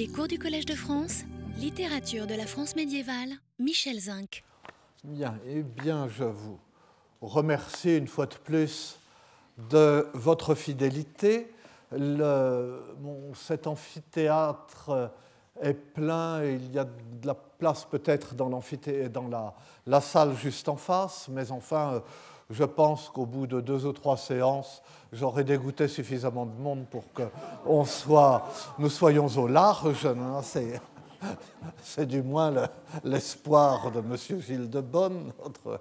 Les cours du Collège de France, littérature de la France médiévale, Michel Zinc. Bien, eh bien, je vous remercie une fois de plus de votre fidélité. Le, cet amphithéâtre est plein et il y a de la place peut-être dans, dans la, la, salle juste en face, mais enfin, je pense qu'au bout de deux ou trois séances, j'aurais dégoûté suffisamment de monde pour que nous soyons au large. C'est du moins l'espoir de M. Gilles de Bonne, notre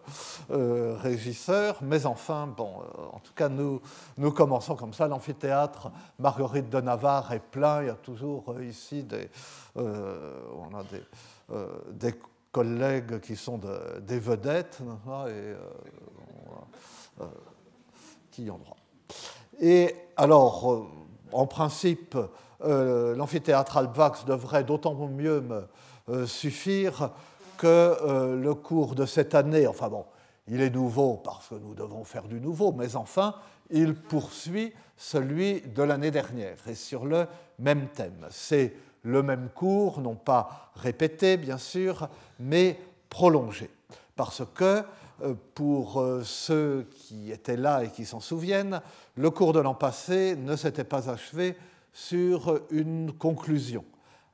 euh, régisseur. Mais enfin, bon, euh, en tout cas, nous, nous commençons comme ça. L'amphithéâtre Marguerite de Navarre est plein. Il y a toujours euh, ici des, on a des, des, collègues qui sont des vedettes et qui y ont droit. Et alors, en principe, euh, l'amphithéâtre Alvax devrait d'autant mieux me euh, suffire que euh, le cours de cette année, enfin bon, il est nouveau parce que nous devons faire du nouveau, mais enfin, il poursuit celui de l'année dernière et sur le même thème. C'est le même cours, non pas répété bien sûr, mais prolongé. Parce que pour ceux qui étaient là et qui s'en souviennent, le cours de l'an passé ne s'était pas achevé sur une conclusion.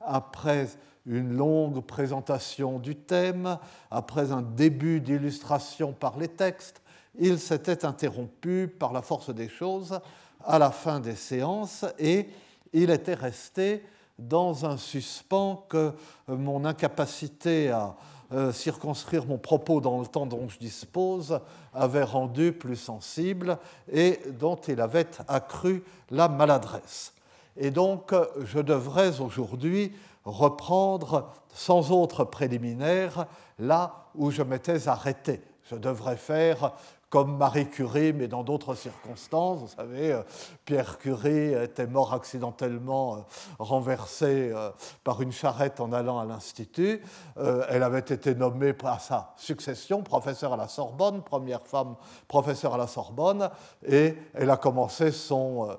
Après une longue présentation du thème, après un début d'illustration par les textes, il s'était interrompu par la force des choses à la fin des séances et il était resté dans un suspens que mon incapacité à euh, circonscrire mon propos dans le temps dont je dispose avait rendu plus sensible et dont il avait accru la maladresse. Et donc, je devrais aujourd'hui reprendre sans autre préliminaire là où je m'étais arrêté. Je devrais faire comme Marie Curie, mais dans d'autres circonstances. Vous savez, euh, Pierre Curie était mort accidentellement euh, renversé euh, par une charrette en allant à l'Institut. Elle avait été nommée à sa succession professeure à la Sorbonne, première femme professeure à la Sorbonne, et elle a commencé son,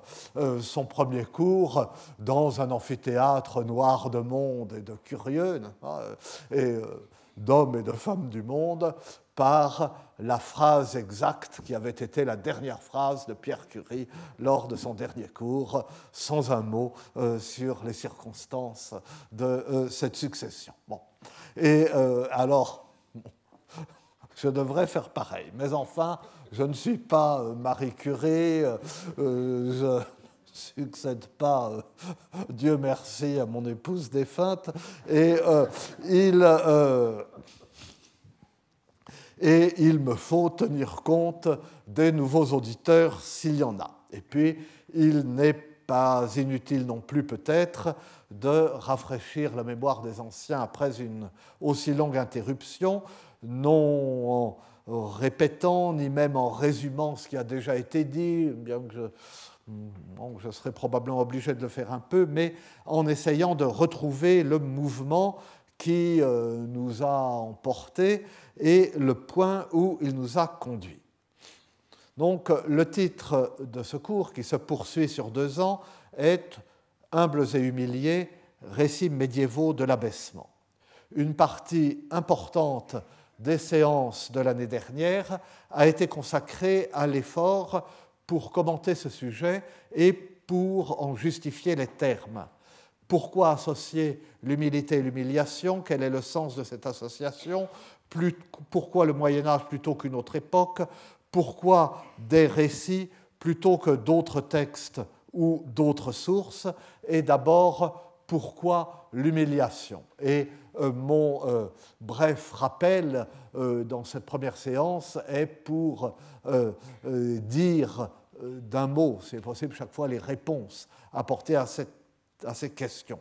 son premier cours dans un amphithéâtre noir de monde et de curieux, et d'hommes et de femmes du monde, par la phrase exacte qui avait été la dernière phrase de Pierre Curie lors de son dernier cours, sans un mot euh, sur les circonstances de euh, cette succession. Bon. Et euh, alors, je devrais faire pareil, mais enfin, je ne suis pas Marie Curie, je succède pas, Dieu merci, à mon épouse défunte, et il et il me faut tenir compte des nouveaux auditeurs s'il y en a. Et puis, il n'est pas inutile non plus peut-être de rafraîchir la mémoire des anciens après une aussi longue interruption, non en répétant ni même en résumant ce qui a déjà été dit, bien que je, serais probablement obligé de le faire un peu, mais en essayant de retrouver le mouvement qui euh, nous a emportés et le point où il nous a conduits. Donc le titre de ce cours, qui se poursuit sur deux ans, est Humbles et humiliés, récits médiévaux de l'abaissement. Une partie importante des séances de l'année dernière a été consacrée à l'effort pour commenter ce sujet et pour en justifier les termes. Pourquoi associer l'humilité et l'humiliation? Quel est le sens de cette association? Pourquoi le Moyen Âge plutôt qu'une autre époque? Pourquoi des récits plutôt que d'autres textes ou d'autres sources? Et d'abord, pourquoi l'humiliation? Et euh, mon euh, bref rappel euh, dans cette première séance est pour dire d'un mot, c'est possible chaque fois, les réponses apportées à cette à ces questions.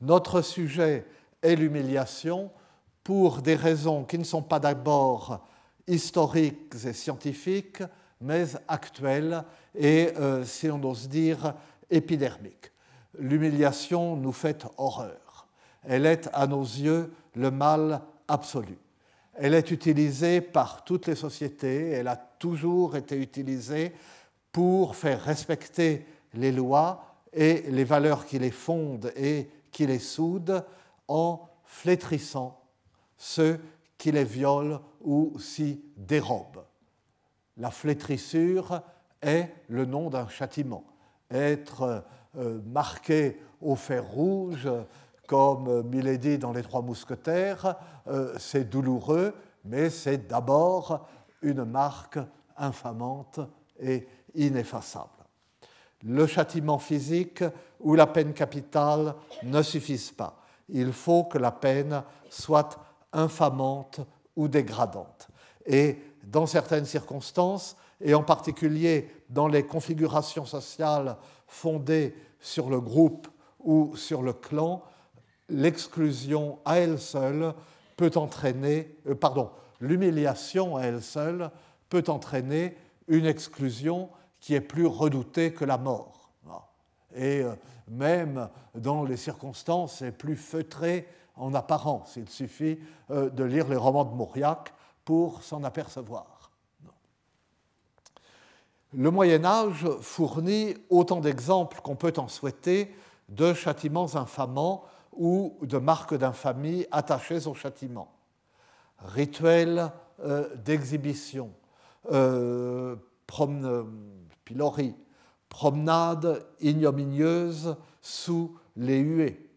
Notre sujet est l'humiliation pour des raisons qui ne sont pas d'abord historiques et scientifiques, mais actuelles et, euh, si on ose dire, épidermiques. L'humiliation nous fait horreur. Elle est, à nos yeux, le mal absolu. Elle est utilisée par toutes les sociétés, elle a toujours été utilisée pour faire respecter les lois et les valeurs qui les fondent et qui les soudent en flétrissant ceux qui les violent ou s'y dérobent. La flétrissure est le nom d'un châtiment. Être euh, marqué au fer rouge, comme Milady dans Les Trois Mousquetaires, euh, c'est douloureux, mais c'est d'abord une marque infamante et ineffaçable. Le châtiment physique ou la peine capitale ne suffisent pas. Il faut que la peine soit infamante ou dégradante. Et dans certaines circonstances, et en particulier dans les configurations sociales fondées sur le groupe ou sur le clan, l'exclusion à elle seule peut entraîner, euh, pardon, l'humiliation à elle seule peut entraîner une exclusion qui est plus redoutée que la mort. Et euh, même dans les circonstances les plus feutrées en apparence, il suffit euh, de lire les romans de Mauriac pour s'en apercevoir. Le Moyen Âge fournit autant d'exemples qu'on peut en souhaiter de châtiments infamants ou de marques d'infamie attachées au châtiment. Rituels euh, d'exhibition, euh, pilori, promenade ignominieuse sous les huées,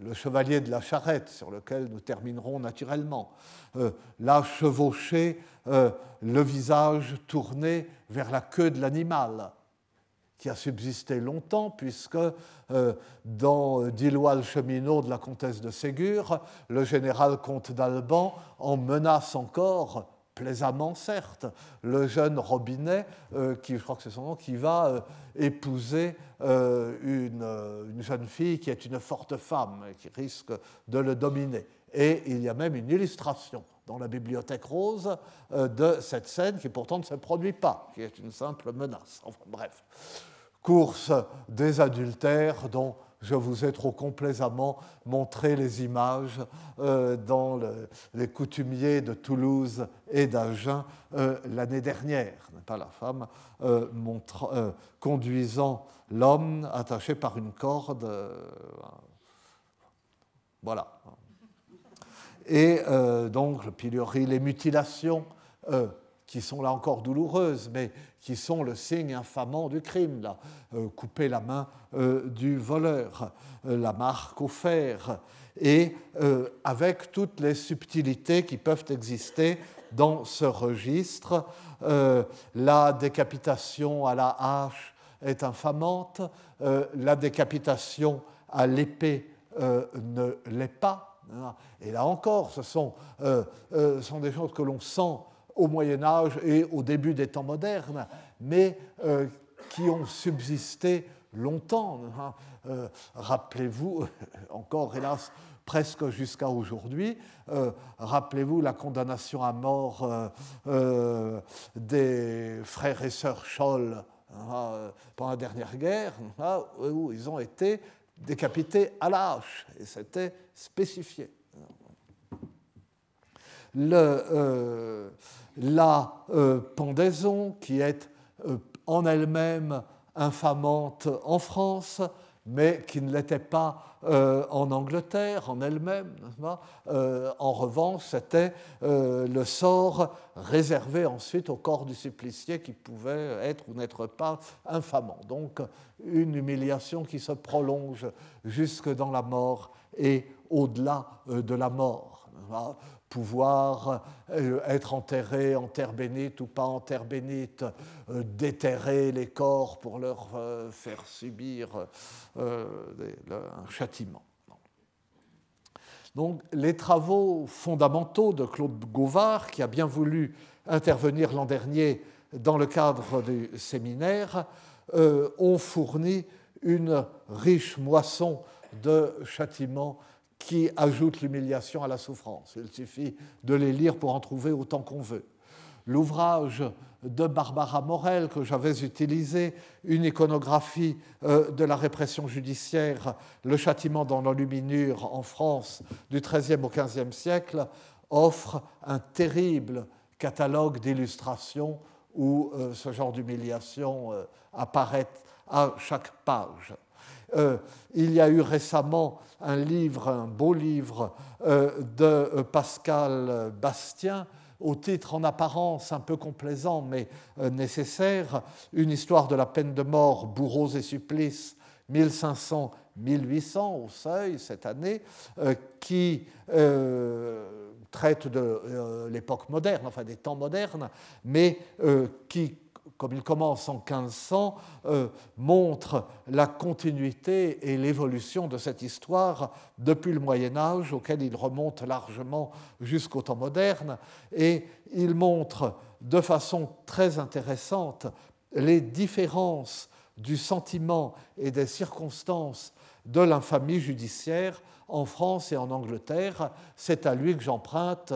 le chevalier de la charrette, sur lequel nous terminerons naturellement, euh, là chevauché, euh, le visage tourné vers la queue de l'animal, qui a subsisté longtemps, puisque euh, dans Dillois le cheminot de la comtesse de Ségur, le général comte d'Alban en menace encore plaisamment certes, le jeune Robinet, euh, qui, je crois que c'est son nom, qui va euh, épouser euh, une, une, jeune fille qui est une forte femme et qui risque de le dominer. Et il y a même une illustration dans la bibliothèque rose de cette scène qui pourtant ne se produit pas, qui est une simple menace. Enfin bref, course des adultères dont je vous ai trop complaisamment montré les images euh, dans les coutumiers de Toulouse et d'Agen euh, l'année dernière, n'est pas la femme euh, conduisant l'homme attaché par une corde. voilà. Et donc le pilori, les mutilations qui sont là encore douloureuses, mais qui sont le signe infamant du crime. Là. Euh, couper la main euh, du voleur, euh, la marque au fer, et avec toutes les subtilités qui peuvent exister dans ce registre. la décapitation à la hache est infamante, la décapitation à l'épée ne l'est pas. Et là encore, ce sont, sont des choses que l'on sent au Moyen Âge et au début des temps modernes, mais euh, qui ont subsisté longtemps. Hein. Euh, rappelez-vous, encore hélas, presque jusqu'à aujourd'hui, euh, rappelez-vous la condamnation à mort des frères et sœurs Scholl hein, pendant la dernière guerre, hein, où ils ont été décapités à la hache, et c'était spécifié. Le, la euh, pendaison, qui est euh, en elle-même infamante en France, mais qui ne l'était pas euh, en Angleterre en elle-même. en revanche, c'était le sort réservé ensuite au corps du supplicié qui pouvait être ou n'être pas infamant. Donc une humiliation qui se prolonge jusque dans la mort et au-delà de la mort pouvoir euh, être enterré en terre bénite ou pas en terre bénite, euh, déterrer les corps pour leur euh, faire subir un châtiment. Donc les travaux fondamentaux de Claude Gauvard, qui a bien voulu intervenir l'an dernier dans le cadre du séminaire, ont fourni une riche moisson de châtiments qui ajoutent l'humiliation à la souffrance. Il suffit de les lire pour en trouver autant qu'on veut. L'ouvrage de Barbara Morel que j'avais utilisé, une iconographie euh, de la répression judiciaire, le châtiment dans l'enluminure en France du XIIIe au XVe siècle, offre un terrible catalogue d'illustrations où euh, ce genre d'humiliation euh, apparaît à chaque page. Il y a eu récemment un livre, un beau livre de Pascal Bastien, au titre en apparence un peu complaisant mais nécessaire, Une histoire de la peine de mort, bourreaux et supplices, 1500-1800 au seuil cette année, qui traite de euh, l'époque moderne, enfin des temps modernes, mais euh, qui, comme il commence en 1500, euh, montre la continuité et l'évolution de cette histoire depuis le Moyen Âge, auquel il remonte largement jusqu'au temps moderne, et il montre de façon très intéressante les différences du sentiment et des circonstances de l'infamie judiciaire en France et en Angleterre. C'est à lui que j'emprunte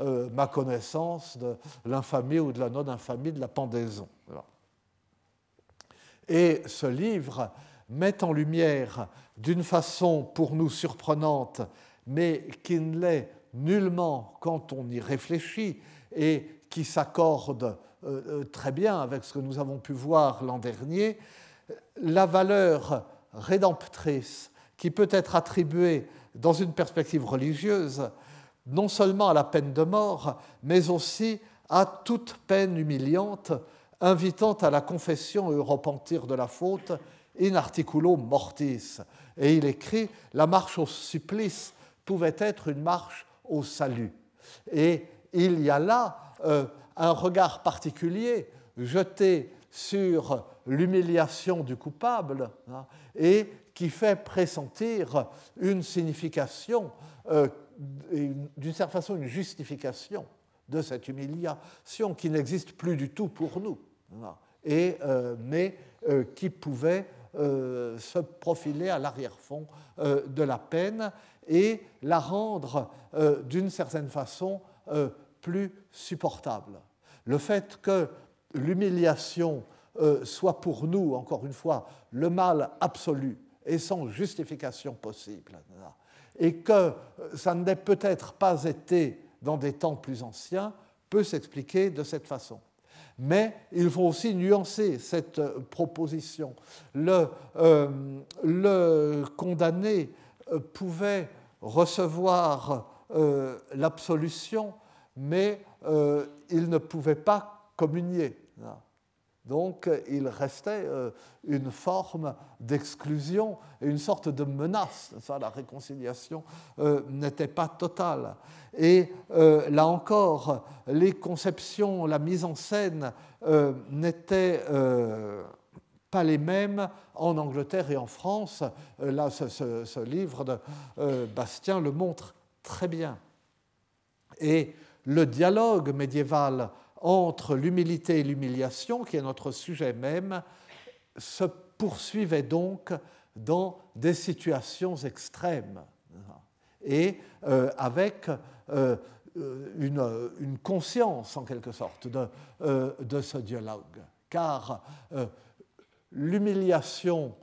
euh, ma connaissance de l'infamie ou de la non-infamie de la pendaison. Et ce livre met en lumière d'une façon pour nous surprenante, mais qui ne l'est nullement quand on y réfléchit et qui s'accorde euh, euh, très bien avec ce que nous avons pu voir l'an dernier, la valeur rédemptrice qui peut être attribuée dans une perspective religieuse non seulement à la peine de mort, mais aussi à toute peine humiliante, invitant à la confession et au repentir de la faute, in articulo mortis. Et il écrit La marche au supplice pouvait être une marche au salut. Et il y a là euh, un regard particulier jeté sur l'humiliation du coupable hein, et qui fait pressentir une signification, euh, d'une certaine façon une justification de cette humiliation qui n'existe plus du tout pour nous, et, euh, mais euh, qui pouvait se profiler à l'arrière-fond de la peine et la rendre d'une certaine façon plus supportable. Le fait que l'humiliation euh, soit pour nous, encore une fois, le mal absolu et sans justification possible. Et que euh, ça n'ait peut-être pas été dans des temps plus anciens, peut s'expliquer de cette façon. Mais il faut aussi nuancer cette euh, proposition. Le, le condamné pouvait recevoir l'absolution, mais il ne pouvait pas communier. Donc il restait euh, une forme d'exclusion et une sorte de menace. La réconciliation euh, n'était pas totale. Et euh, là encore, les conceptions, la mise en scène n'étaient pas les mêmes en Angleterre et en France. Là, ce livre de Bastien le montre très bien. Et le dialogue médiéval entre l'humilité et l'humiliation, qui est notre sujet même, se poursuivait donc dans des situations extrêmes et euh, avec euh, une, conscience en quelque sorte euh, de ce dialogue. Car l'humiliation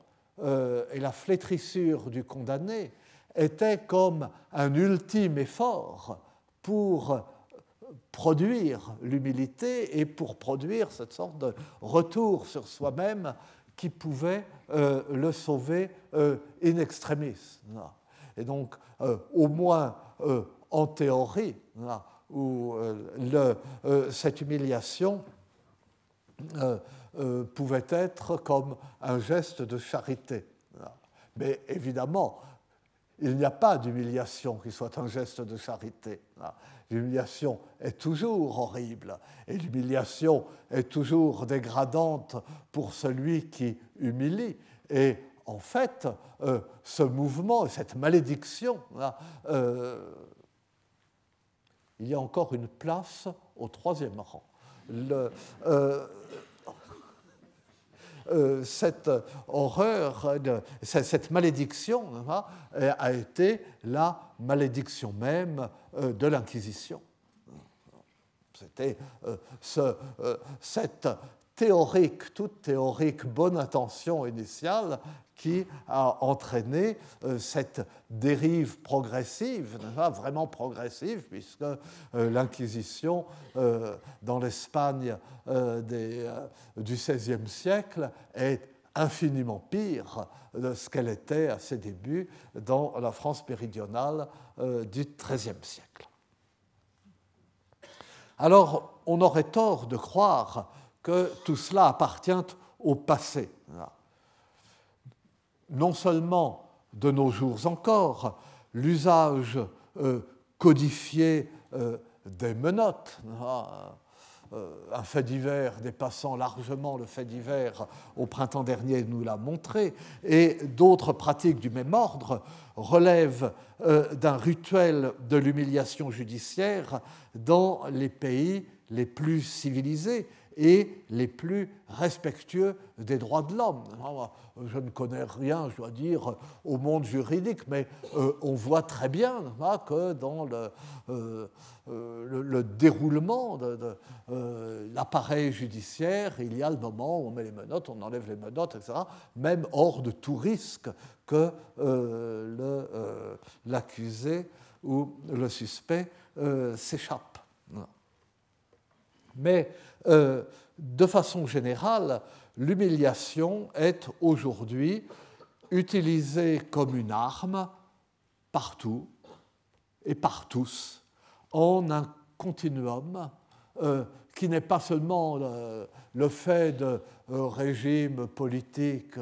et la flétrissure du condamné étaient comme un ultime effort pour produire l'humilité et pour produire cette sorte de retour sur soi-même qui pouvait euh, le sauver euh, in extremis. Et donc, euh, au moins en théorie, cette humiliation pouvait être comme un geste de charité. Mais évidemment, il n'y a pas d'humiliation qui soit un geste de charité. L'humiliation est toujours horrible et l'humiliation est toujours dégradante pour celui qui humilie. Et en fait, euh, ce mouvement, cette malédiction, euh, il y a encore une place au troisième rang. Euh, cette horreur, cette malédiction hein, a été la malédiction même euh, de l'Inquisition. C'était euh, ce, euh, cette théorique, toute théorique bonne intention initiale qui a entraîné cette dérive progressive, vraiment progressive, puisque l'Inquisition dans l'Espagne du XVIe siècle est infiniment pire de ce qu'elle était à ses débuts dans la France méridionale du XIIIe siècle. Alors, on aurait tort de croire que tout cela appartient au passé. Non seulement de nos jours encore, l'usage euh, codifié euh, des menottes, euh, un fait divers dépassant largement le fait divers au printemps dernier nous l'a montré, et d'autres pratiques du même ordre relèvent d'un rituel de l'humiliation judiciaire dans les pays les plus civilisés et les plus respectueux des droits de l'homme. Je ne connais rien, je dois dire, au monde juridique, mais euh, on voit très bien que dans le, euh, euh, le, déroulement de, l'appareil judiciaire, il y a le moment où on met les menottes, on enlève les menottes, etc., même hors de tout risque que l'accusé ou le suspect s'échappe. Mais euh, de façon générale, l'humiliation est aujourd'hui utilisée comme une arme partout et par tous, en un continuum euh, qui n'est pas seulement le, fait de euh, régimes politiques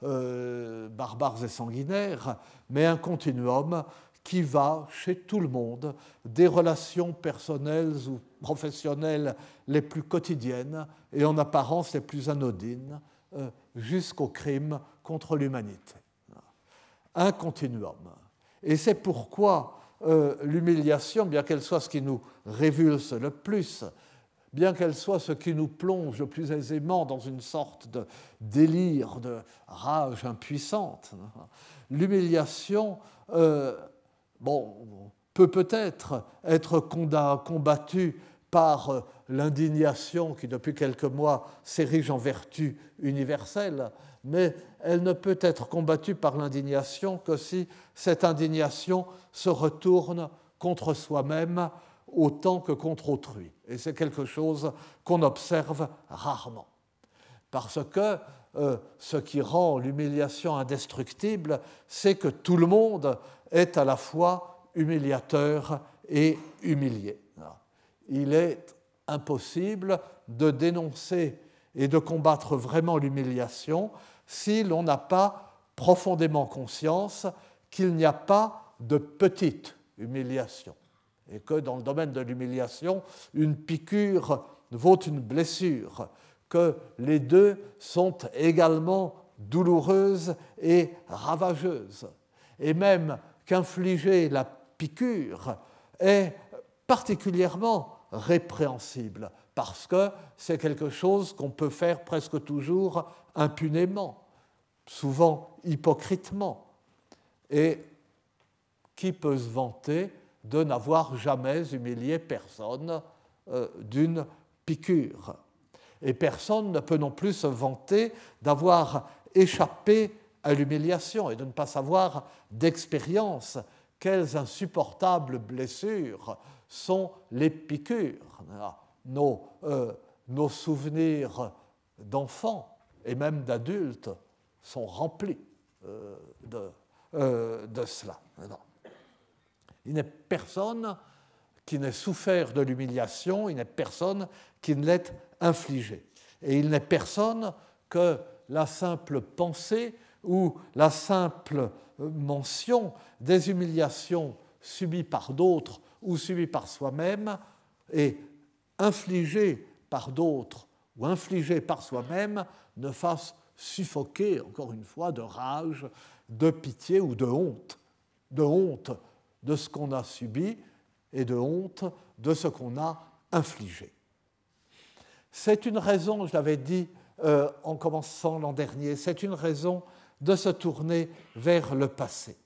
barbares et sanguinaires, mais un continuum qui va chez tout le monde des relations personnelles ou professionnelles les plus quotidiennes et en apparence les plus anodines euh, jusqu'aux crimes contre l'humanité. Un continuum. Et c'est pourquoi euh, l'humiliation, bien qu'elle soit ce qui nous révulse le plus, bien qu'elle soit ce qui nous plonge le plus aisément dans une sorte de délire, de rage impuissante, l'humiliation euh, bon, peut peut-être être combattu par euh, l'indignation qui, depuis quelques mois, s'érige en vertu universelle, mais elle ne peut être combattue par l'indignation que si cette indignation se retourne contre soi-même autant que contre autrui. Et c'est quelque chose qu'on observe rarement. Parce que euh, ce qui rend l'humiliation indestructible, c'est que tout le monde est à la fois humiliateur et humilié. Il est impossible de dénoncer et de combattre vraiment l'humiliation si l'on n'a pas profondément conscience qu'il n'y a pas de petite humiliation et que dans le domaine de l'humiliation, une piqûre vaut une blessure, que les deux sont également douloureuses et ravageuses. Et même qu'infliger la piqûre est particulièrement répréhensible parce que c'est quelque chose qu'on peut faire presque toujours impunément, souvent hypocritement. Et qui peut se vanter de n'avoir jamais humilié personne euh, d'une piqûre Et personne ne peut non plus se vanter d'avoir échappé à l'humiliation et de ne pas savoir d'expérience quelles insupportables blessures sont les piqûres. Nos, euh, nos souvenirs d'enfants et même d'adultes sont remplis euh, de, euh, de, cela. Il n'est personne qui n'ait souffert de l'humiliation, il n'est personne qui ne l'ait infligé. Et il n'est personne que la simple pensée où la simple mention des humiliations subies par d'autres ou subies par soi-même et infligées par d'autres ou infligées par soi-même ne fasse suffoquer, encore une fois, de rage, de pitié ou de honte, de honte de ce qu'on a subi et de honte de ce qu'on a infligé. C'est une raison, je l'avais dit euh, en commençant l'an dernier, c'est une raison de se tourner vers le passé.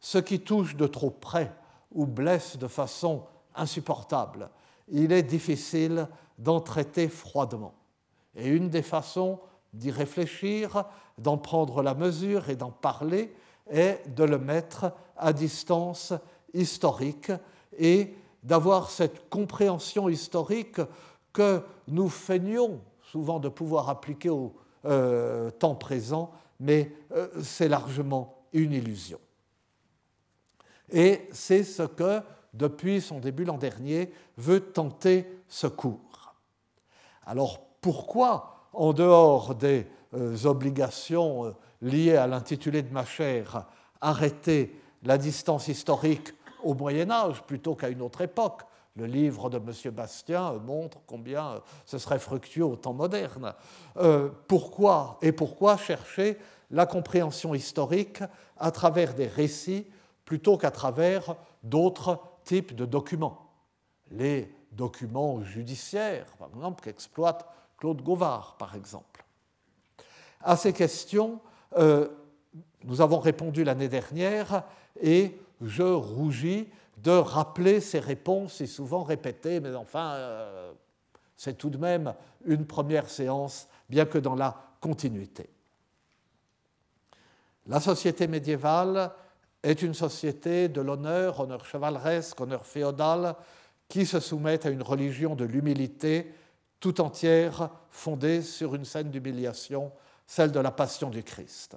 Ce qui touche de trop près ou blesse de façon insupportable, il est difficile d'en traiter froidement. Et une des façons d'y réfléchir, d'en prendre la mesure et d'en parler est de le mettre à distance historique et d'avoir cette compréhension historique que nous feignons souvent de pouvoir appliquer au temps présent, mais c'est largement une illusion. Et c'est ce que, depuis son début l'an dernier, veut tenter ce cours. Alors pourquoi, en dehors des obligations liées à l'intitulé de ma chaire, arrêter la distance historique au Moyen Âge plutôt qu'à une autre époque. Le livre de M. Bastien montre combien ce serait fructueux au temps moderne. Euh, pourquoi et pourquoi chercher la compréhension historique à travers des récits plutôt qu'à travers d'autres types de documents? Les documents judiciaires, par exemple, qu'exploite Claude Gauvard, par exemple. À ces questions, euh, nous avons répondu l'année dernière et je rougis de rappeler ces réponses si souvent répétées, mais enfin, euh, c'est tout de même une première séance, bien que dans la continuité. La société médiévale est une société de l'honneur, honneur chevaleresque, honneur féodal, qui se soumet à une religion de l'humilité tout entière fondée sur une scène d'humiliation, celle de la passion du Christ.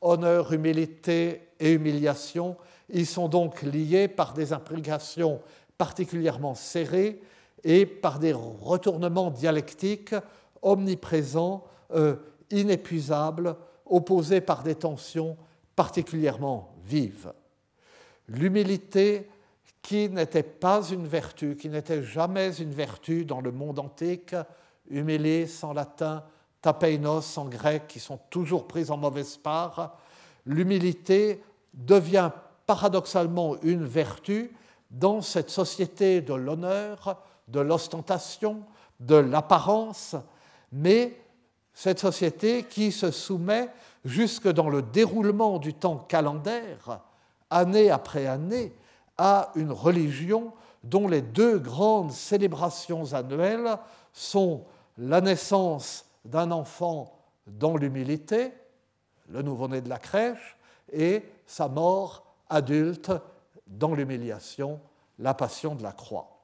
Honneur, humilité et humiliation ils sont donc liés par des implications particulièrement serrées et par des retournements dialectiques omniprésents, euh, inépuisables, opposés par des tensions particulièrement vives. L'humilité, qui n'était pas une vertu, qui n'était jamais une vertu dans le monde antique, humilis en latin, tapeinos en grec, qui sont toujours prises en mauvaise part, l'humilité devient paradoxalement une vertu dans cette société de l'honneur, de l'ostentation, de l'apparence, mais cette société qui se soumet jusque dans le déroulement du temps calendaire, année après année, à une religion dont les deux grandes célébrations annuelles sont la naissance d'un enfant dans l'humilité, le nouveau-né de la crèche, et sa mort adulte dans l'humiliation, la passion de la croix.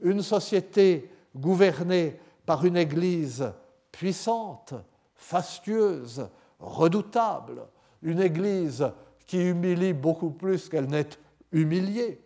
Une société gouvernée par une Église puissante, fastueuse, redoutable, une Église qui humilie beaucoup plus qu'elle n'est humiliée,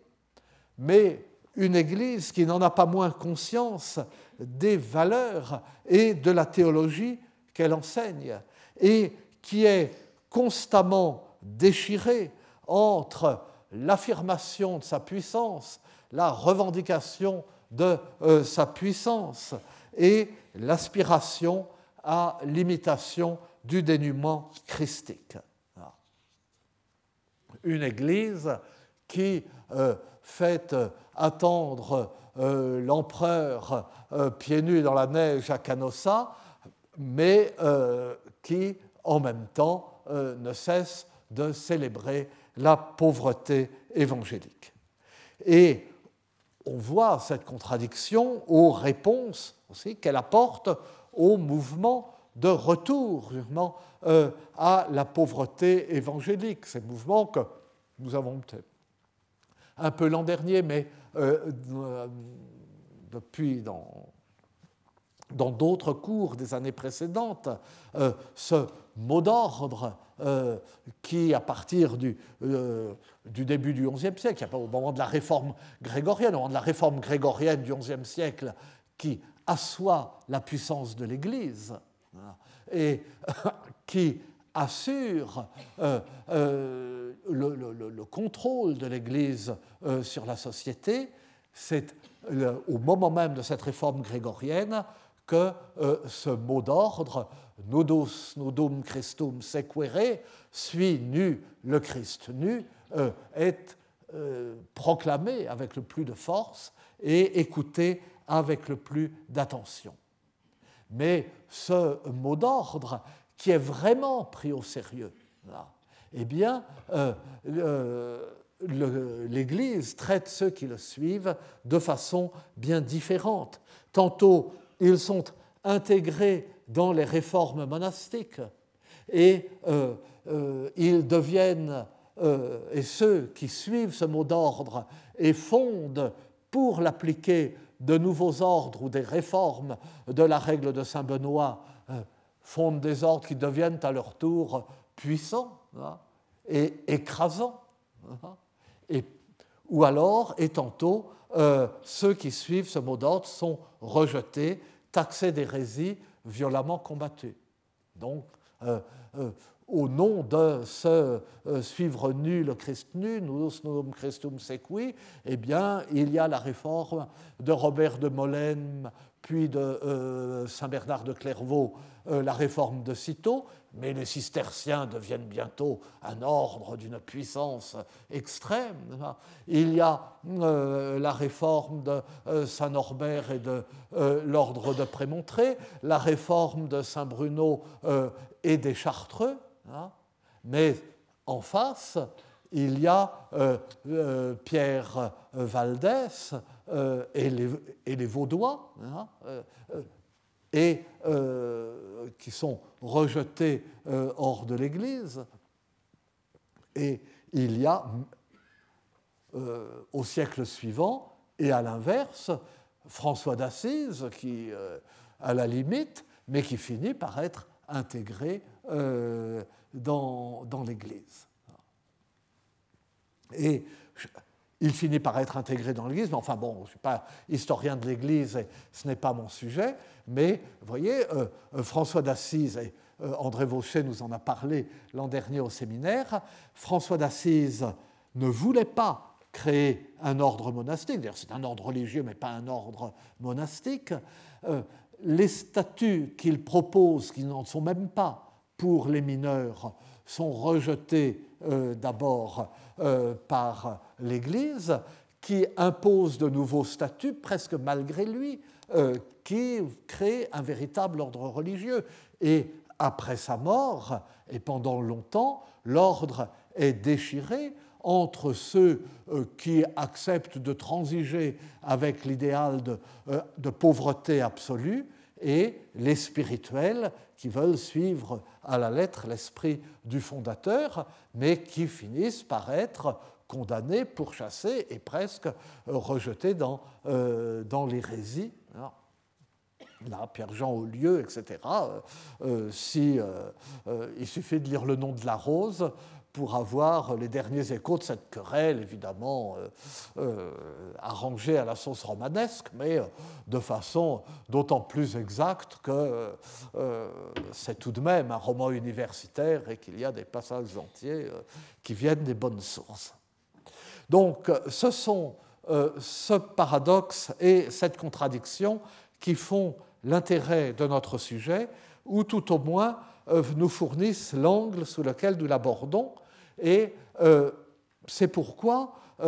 mais une Église qui n'en a pas moins conscience des valeurs et de la théologie qu'elle enseigne, et qui est constamment déchirée entre l'affirmation de sa puissance, la revendication de euh, sa puissance et l'aspiration à l'imitation du dénuement christique. Une Église qui euh, fait attendre euh, l'empereur pieds nus dans la neige à Canossa, mais qui en même temps ne cesse de célébrer la pauvreté évangélique. Et on voit cette contradiction aux réponses qu'elle apporte au mouvement de retour euh, à la pauvreté évangélique, ces mouvements que nous avons un peu l'an dernier, mais euh, depuis dans d'autres cours des années précédentes, euh, ce mot d'ordre euh, qui, à partir du, euh, du début du XIe siècle, au moment de la réforme grégorienne, au moment de la réforme grégorienne du XIe siècle, qui assoit la puissance de l'Église et qui assure le, le, contrôle de l'Église sur la société, c'est au moment même de cette réforme grégorienne que euh, ce mot d'ordre, nudus nudum Christum sequere, suit nu le Christ nu, euh, est euh, proclamé avec le plus de force et écouté avec le plus d'attention. Mais ce mot d'ordre, qui est vraiment pris au sérieux, eh bien, l'Église traite ceux qui le suivent de façon bien différente. Tantôt ils sont intégrés dans les réformes monastiques et euh, euh, ils deviennent, euh, et ceux qui suivent ce mot d'ordre et fondent pour l'appliquer de nouveaux ordres ou des réformes de la règle de Saint Benoît fondent des ordres qui deviennent à leur tour puissants hein, et écrasants. Hein, et, ou alors, et tantôt, ceux qui suivent ce mot d'ordre sont rejetés, taxés d'hérésie, violemment combattus. Donc, euh, euh, au nom de ce suivre nu le Christ nu, nous num Christum sequi, eh bien, il y a la réforme de Robert de Molène, puis de Saint Bernard de Clairvaux, la réforme de Cîteaux, mais les cisterciens deviennent bientôt un ordre d'une puissance extrême. Il y a euh, la réforme de euh, Saint Norbert et de euh, l'ordre de Prémontré, la réforme de Saint Bruno et des Chartreux, hein. mais en face, il y a Pierre Valdès et les, Vaudois, hein, qui sont rejetés euh, hors de l'Église. Et il y a, euh, au siècle suivant, et à l'inverse, François d'Assise, qui, euh, à la limite, mais qui finit par être intégré dans l'Église. Et il finit par être intégré dans l'Église, mais enfin bon, je ne suis pas historien de l'Église et ce n'est pas mon sujet, mais vous voyez, euh, euh, François d'Assise, et euh, André Vaucher nous en a parlé l'an dernier au séminaire, François d'Assise ne voulait pas créer un ordre monastique, d'ailleurs c'est un ordre religieux mais pas un ordre monastique, les statuts qu'il propose, qui n'en sont même pas pour les mineurs, sont rejetés d'abord par l'Église, qui impose de nouveaux statuts presque malgré lui, euh, qui crée un véritable ordre religieux. Et après sa mort, et pendant longtemps, l'ordre est déchiré entre ceux euh, qui acceptent de transiger avec l'idéal euh, de, pauvreté absolue et les spirituels qui veulent suivre à la lettre l'esprit du fondateur, mais qui finissent par être condamnés, pourchassés et presque euh, rejetés dans, euh, dans l'hérésie. Là, Pierre-Jean au lieu, etc. Euh, si, il suffit de lire le nom de la rose pour avoir les derniers échos de cette querelle, évidemment arrangée à la sauce romanesque, mais de façon d'autant plus exacte que c'est tout de même un roman universitaire et qu'il y a des passages entiers qui viennent des bonnes sources. Donc ce sont euh, ce paradoxe et cette contradiction qui font l'intérêt de notre sujet, ou tout au moins euh, nous fournissent l'angle sous lequel nous l'abordons. Et euh, c'est pourquoi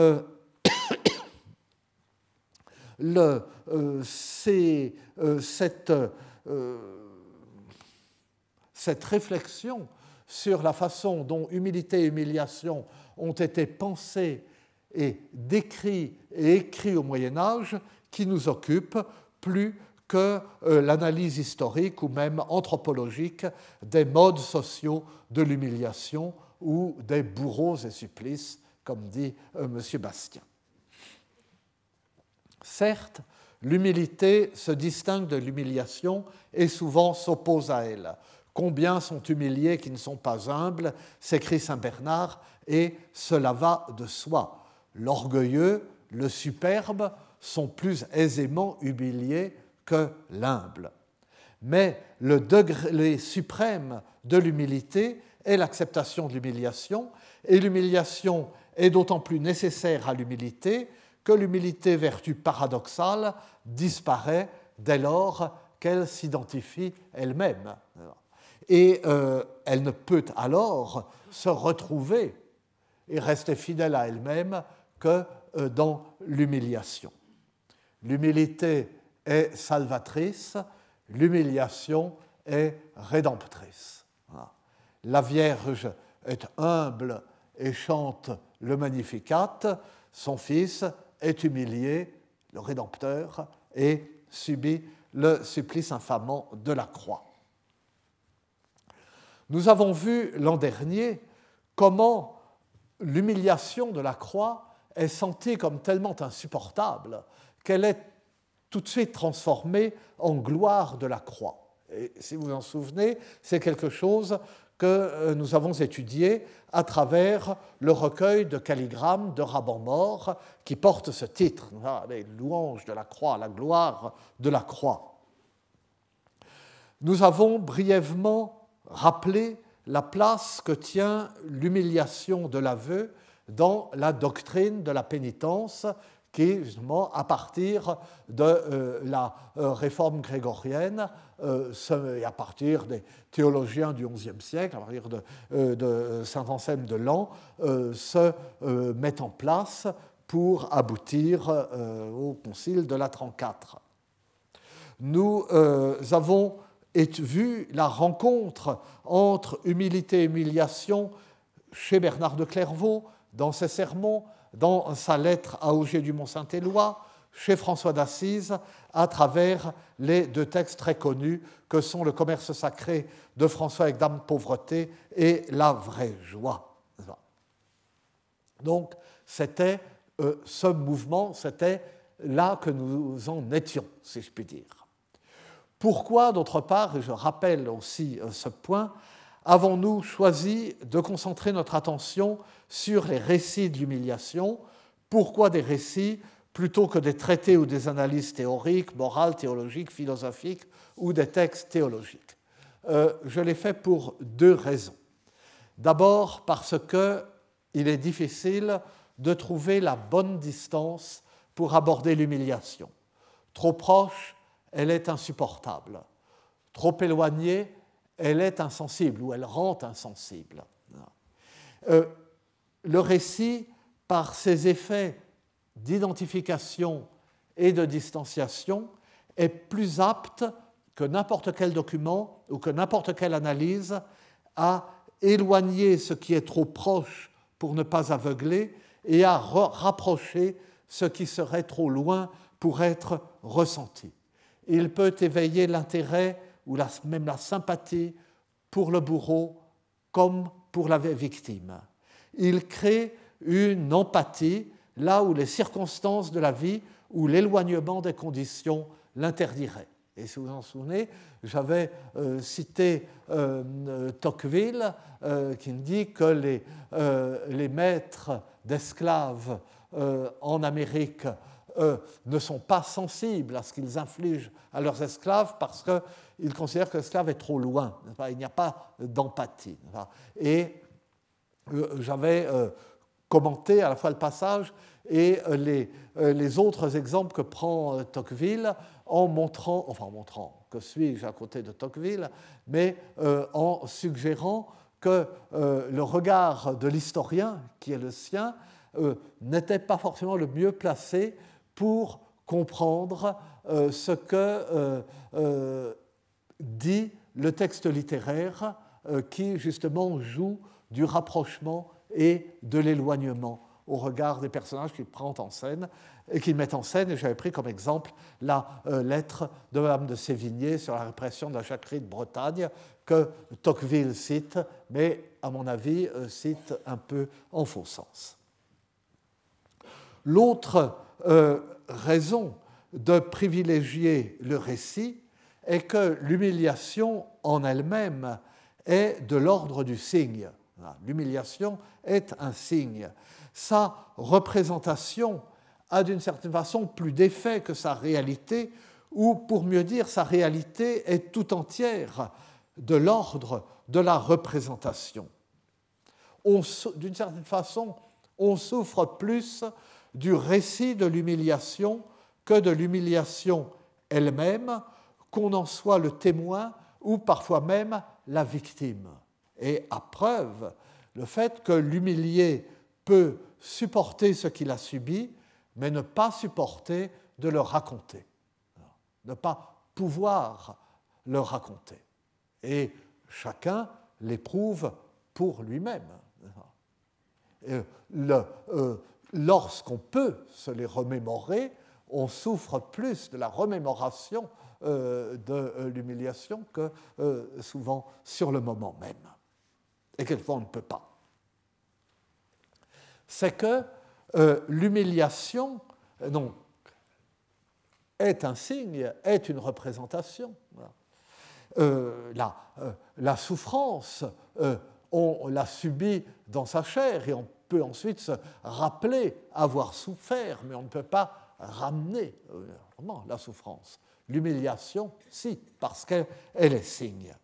le, cette, réflexion sur la façon dont humilité et humiliation ont été pensées et décrit et écrit au Moyen Âge qui nous occupe plus que euh, l'analyse historique ou même anthropologique des modes sociaux de l'humiliation ou des bourreaux et supplices, comme dit euh, M. Bastien. Certes, l'humilité se distingue de l'humiliation et souvent s'oppose à elle. Combien sont humiliés qui ne sont pas humbles s'écrit Saint Bernard, et cela va de soi l'orgueilleux, le superbe sont plus aisément humiliés l'humble. Mais le degré suprême de l'humilité est l'acceptation de l'humiliation, et l'humiliation est d'autant plus nécessaire à l'humilité que l'humilité, vertu paradoxale, disparaît dès lors qu'elle s'identifie elle-même. Et euh, elle ne peut alors se retrouver et rester fidèle à elle-même que euh, dans l'humiliation. L'humilité est salvatrice, l'humiliation est rédemptrice. La Vierge est humble et chante le Magnificat, son Fils est humilié, le Rédempteur, et subit le supplice infamant de la croix. Nous avons vu l'an dernier comment l'humiliation de la croix est sentie comme tellement insupportable qu'elle est tout de suite transformée en gloire de la croix. Et si vous vous en souvenez, c'est quelque chose que euh, nous avons étudié à travers le recueil de calligrammes de Raban Mort qui porte ce titre, les louanges de la croix, la gloire de la croix. Nous avons brièvement rappelé la place que tient l'humiliation de l'aveu dans la doctrine de la pénitence qui, justement, à partir de euh, la euh, réforme grégorienne, euh, et à partir des théologiens du XIe siècle, à partir de, de Saint Anselme de Lan, se met en place pour aboutir au concile de la 34. Nous avons vu la rencontre entre humilité et humiliation chez Bernard de Clairvaux dans ses sermons, dans sa lettre à Auger du Mont-Saint-Éloi, chez François d'Assise, à travers les deux textes très connus que sont Le commerce sacré de François avec Dame Pauvreté et La vraie joie. Donc, c'était euh, ce mouvement, c'était là que nous en étions, si je puis dire. Pourquoi, d'autre part, et je rappelle aussi euh, ce point, avons-nous choisi de concentrer notre attention sur les récits de l'humiliation Pourquoi des récits plutôt que des traités ou des analyses théoriques, morales, théologiques, philosophiques ou des textes théologiques? Euh, Je l'ai fait pour deux raisons. D'abord parce qu'il est difficile de trouver la bonne distance pour aborder l'humiliation. Trop proche, elle est insupportable. Trop éloignée, elle est insensible ou elle rend insensible. Euh, le récit, par ses effets d'identification et de distanciation, est plus apte que n'importe quel document ou que n'importe quelle analyse à éloigner ce qui est trop proche pour ne pas aveugler et à rapprocher ce qui serait trop loin pour être ressenti. Il peut éveiller l'intérêt ou même la sympathie pour le bourreau comme pour la victime. Il crée une empathie là où les circonstances de la vie ou l'éloignement des conditions l'interdiraient. Et si vous en souvenez, j'avais euh, cité euh, Tocqueville euh, qui dit que les, maîtres d'esclaves en Amérique ne sont pas sensibles à ce qu'ils infligent à leurs esclaves parce qu'ils considèrent que l'esclave est trop loin. Il n'y a pas d'empathie. J'avais commenté à la fois le passage et les, les autres exemples que prend Tocqueville en montrant, enfin en montrant, que suis-je à côté de Tocqueville, mais en suggérant que le regard de l'historien, qui est le sien, n'était pas forcément le mieux placé pour comprendre euh, ce que euh, euh, dit le texte littéraire qui justement joue du rapprochement et de l'éloignement au regard des personnages qu'il prend en scène et qu'il met en scène. J'avais pris comme exemple la lettre de Madame de Sévigné sur la répression de la jacquerie de Bretagne que Tocqueville cite, mais à mon avis cite un peu en faux sens. L'autre euh, raison de privilégier le récit est que l'humiliation en elle-même est de l'ordre du signe. L'humiliation est un signe. Sa représentation a d'une certaine façon plus d'effet que sa réalité, ou pour mieux dire, sa réalité est tout entière de l'ordre de la représentation. D'une certaine façon, on souffre plus du récit de l'humiliation que de l'humiliation elle-même, qu'on en soit le témoin ou parfois même la victime. Et à preuve, le fait que l'humilié peut supporter ce qu'il a subi, mais ne pas supporter de le raconter, ne pas pouvoir le raconter. Et chacun l'éprouve pour lui-même. Euh, lorsqu'on peut se les remémorer, on souffre plus de la remémoration euh, de euh, l'humiliation que souvent sur le moment même. Et quelquefois on ne peut pas. C'est que l'humiliation est un signe, est une représentation. la, la, souffrance, on l'a subie dans sa chair et on peut ensuite se rappeler avoir souffert, mais on ne peut pas ramener la souffrance. L'humiliation, si, parce qu'elle est signe.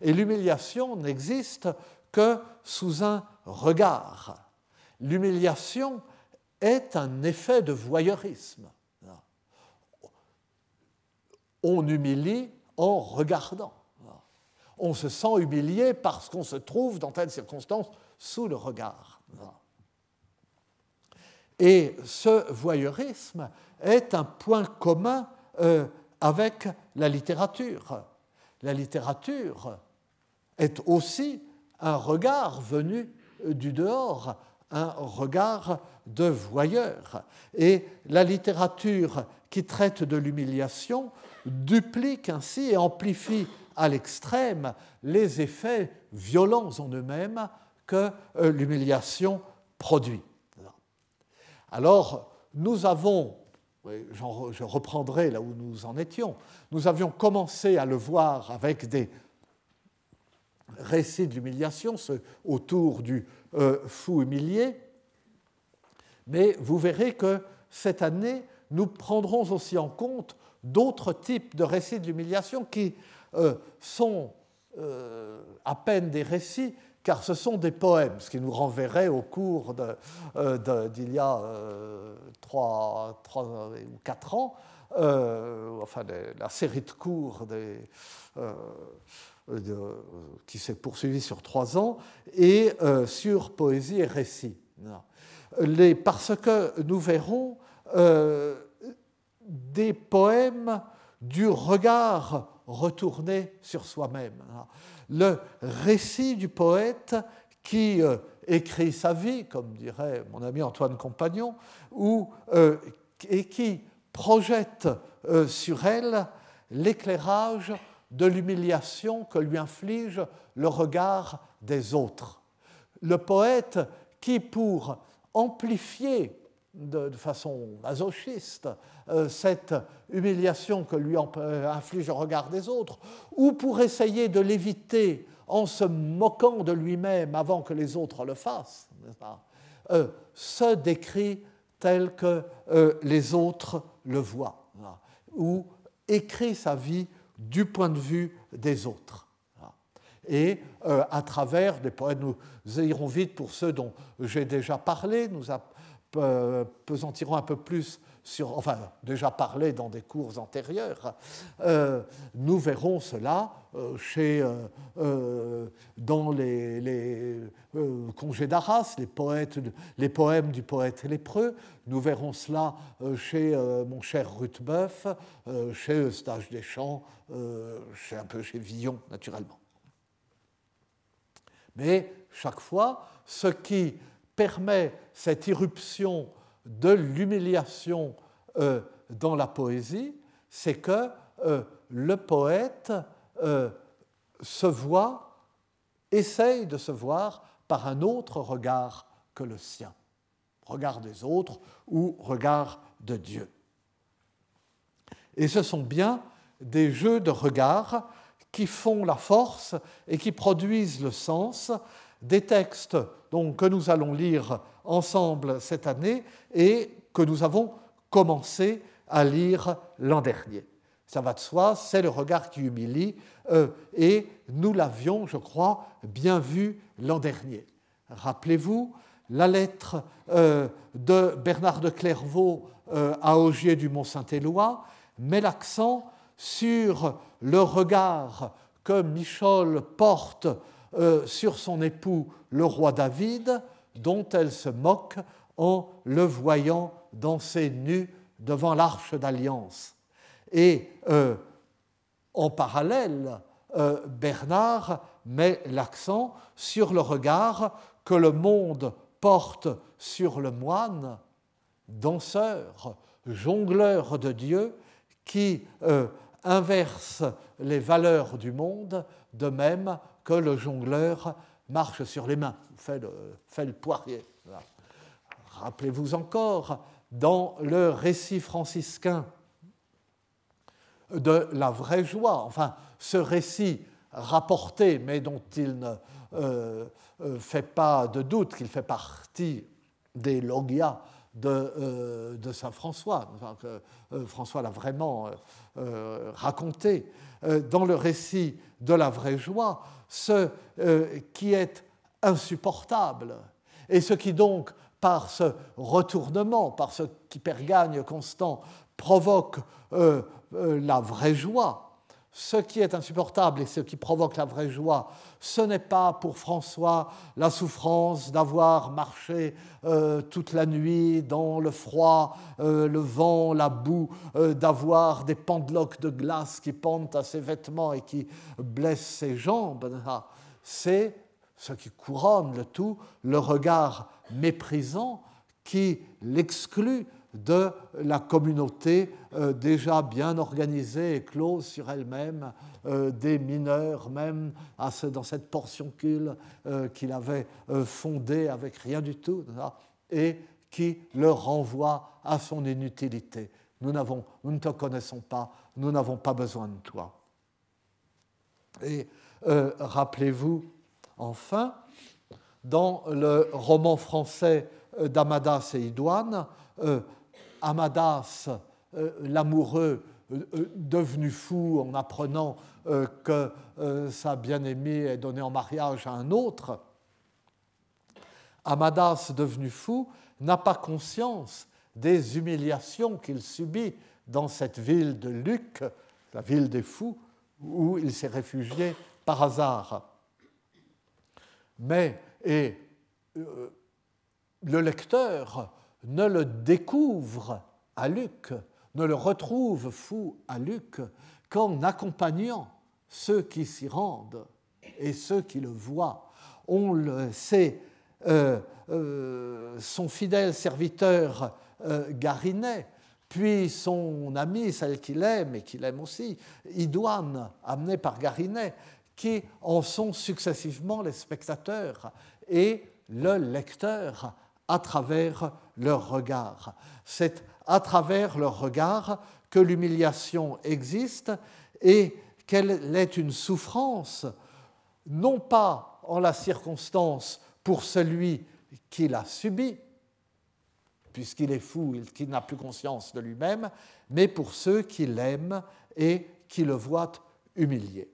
Et l'humiliation n'existe que sous un regard. L'humiliation est un effet de voyeurisme. On humilie en regardant. On se sent humilié parce qu'on se trouve dans telle circonstance sous le regard. Et ce voyeurisme est un point commun euh, avec la littérature. La littérature est aussi un regard venu du dehors, un regard de voyeur. Et la littérature qui traite de l'humiliation duplique ainsi et amplifie à l'extrême les effets violents en eux-mêmes que euh, l'humiliation produit. Alors, nous avons, je reprendrai là où nous en étions, nous avions commencé à le voir avec des récits de l'humiliation autour du euh, fou humilié, mais vous verrez que cette année, nous prendrons aussi en compte d'autres types de récits de l'humiliation qui euh, sont euh, à peine des récits, car ce sont des poèmes, ce qui nous renverrait au cours d'il y a trois, ou quatre ans, enfin la série de cours des, qui s'est poursuivie sur trois ans, et sur poésie et récit. Parce que nous verrons des poèmes du regard retourné sur soi-même. Le récit du poète qui euh, écrit sa vie, comme dirait mon ami Antoine Compagnon, ou, euh, et qui projette euh, sur elle l'éclairage de l'humiliation que lui inflige le regard des autres. Le poète qui, pour amplifier de, façon masochiste euh, cette humiliation que lui euh, inflige le regard des autres, ou pour essayer de l'éviter en se moquant de lui-même avant que les autres le fassent, euh, se décrit tel que les autres le voient, ou écrit sa vie du point de vue des autres. Et à travers des poèmes, nous irons vite pour ceux dont j'ai déjà parlé, nous, pesantirons un peu plus enfin déjà parlé dans des cours antérieurs, euh, nous verrons cela euh, chez, euh, dans les, congés d'Arras, les, les poèmes du poète lépreux, nous verrons cela chez mon cher Ruthbeuf, chez Eustache Deschamps, chez, un peu chez Villon naturellement. Mais chaque fois, ce qui permet cette irruption de l'humiliation euh, dans la poésie, c'est que euh, le poète euh, se voit, essaye de se voir par un autre regard que le sien, regard des autres ou regard de Dieu. Et ce sont bien des jeux de regard qui font la force et qui produisent le sens des textes donc, que nous allons lire ensemble cette année et que nous avons commencé à lire l'an dernier. Ça va de soi, c'est le regard qui humilie, euh, et nous l'avions, je crois, bien vu l'an dernier. Rappelez-vous la lettre euh, de Bernard de Clairvaux euh, à Augier du Mont-Saint-Éloi met l'accent sur le regard que Michel porte euh, sur son époux, le roi David, dont elle se moque en le voyant danser nu devant l'arche d'alliance. Et euh, en parallèle, euh, Bernard met l'accent sur le regard que le monde porte sur le moine, danseur, jongleur de Dieu, qui inverse les valeurs du monde de même que le jongleur marche sur les mains, fait le, poirier. Rappelez-vous encore, dans le récit franciscain de la vraie joie. Enfin, ce récit rapporté, mais dont il ne euh, euh, fait pas de doute qu'il fait partie des logia de, euh, de Saint François, que François l'a vraiment raconté. dans le récit de la vraie joie, ce qui est insupportable. Et ce qui donc, par ce retournement, par ce qui pergagne constant, provoque la vraie joie, ce qui est insupportable et ce qui provoque la vraie joie, ce n'est pas pour François la souffrance d'avoir marché euh, toute la nuit dans le froid, euh, le vent, la boue, euh, d'avoir des pendeloques de glace qui pendent à ses vêtements et qui blessent ses jambes. C'est ce qui couronne le tout, le regard méprisant qui l'exclut de la communauté euh, déjà bien organisée et close sur elle-même, euh, des mineurs même dans cette portion euh, qu'il avait fondée avec rien du tout, et qui le renvoie à son inutilité. Nous, nous ne te connaissons pas, nous n'avons pas besoin de toi. Et rappelez-vous, enfin, dans le roman français d'Amadas et Idoine, Amadas, euh, l'amoureux, euh, euh, devenu fou en apprenant que sa bien-aimée est donnée en mariage à un autre, Amadas, devenu fou, n'a pas conscience des humiliations qu'il subit dans cette ville de Luc, la ville des fous, où il s'est réfugié par hasard. Mais, et le lecteur ne le découvre à Luc, ne le retrouve fou à Luc qu'en accompagnant ceux qui s'y rendent et ceux qui le voient. On le sait, euh, euh, son fidèle serviteur euh, Garinet, puis son ami, celle qu'il aime et qu'il aime aussi, Idoine, amené par Garinet, qui en sont successivement les spectateurs et le lecteur à travers leur regard. C'est à travers leur regard que l'humiliation existe et qu'elle est une souffrance, non pas en la circonstance pour celui qui l'a subie, puisqu'il est fou, qu'il n'a plus conscience de lui-même, mais pour ceux qui l'aiment et qui le voient humilié.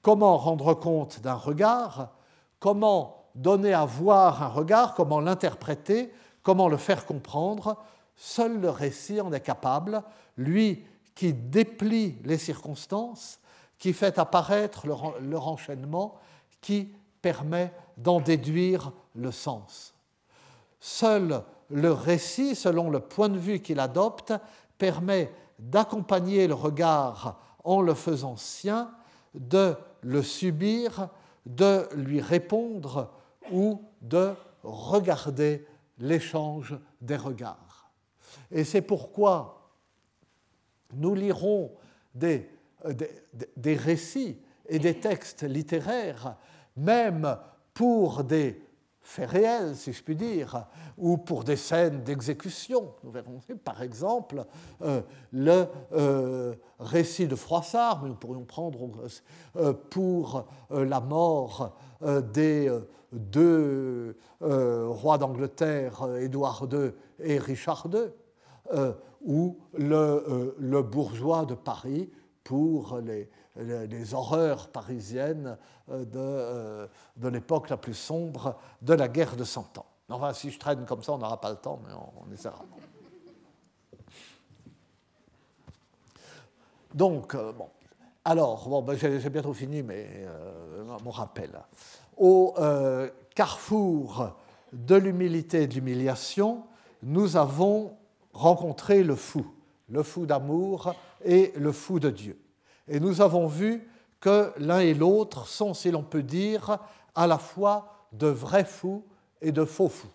Comment rendre compte d'un regard? Comment donner à voir un regard, comment l'interpréter, comment le faire comprendre, seul le récit en est capable, lui qui déplie les circonstances, qui fait apparaître leur, enchaînement, qui permet d'en déduire le sens. Seul le récit, selon le point de vue qu'il adopte, permet d'accompagner le regard en le faisant sien, de le subir, de lui répondre ou de regarder l'échange des regards. Et c'est pourquoi nous lirons des, des, récits et des textes littéraires, même pour des faits réels, si je puis dire, ou pour des scènes d'exécution. Nous verrons par exemple euh, le euh, récit de Froissart, mais nous pourrions prendre euh, pour la mort des deux rois d'Angleterre, Édouard II et Richard II, ou le, bourgeois de Paris pour les, horreurs parisiennes euh, de, euh, l'époque la plus sombre de la guerre de Cent Ans. Enfin, si je traîne comme ça, on n'aura pas le temps, mais on, essaiera. Donc, euh, bon. Alors, bon, ben, j'ai bientôt fini mais, mon rappel. Au carrefour de l'humilité et de l'humiliation, nous avons rencontré le fou, le fou d'amour et le fou de Dieu. Et nous avons vu que l'un et l'autre sont, si l'on peut dire, à la fois de vrais fous et de faux fous.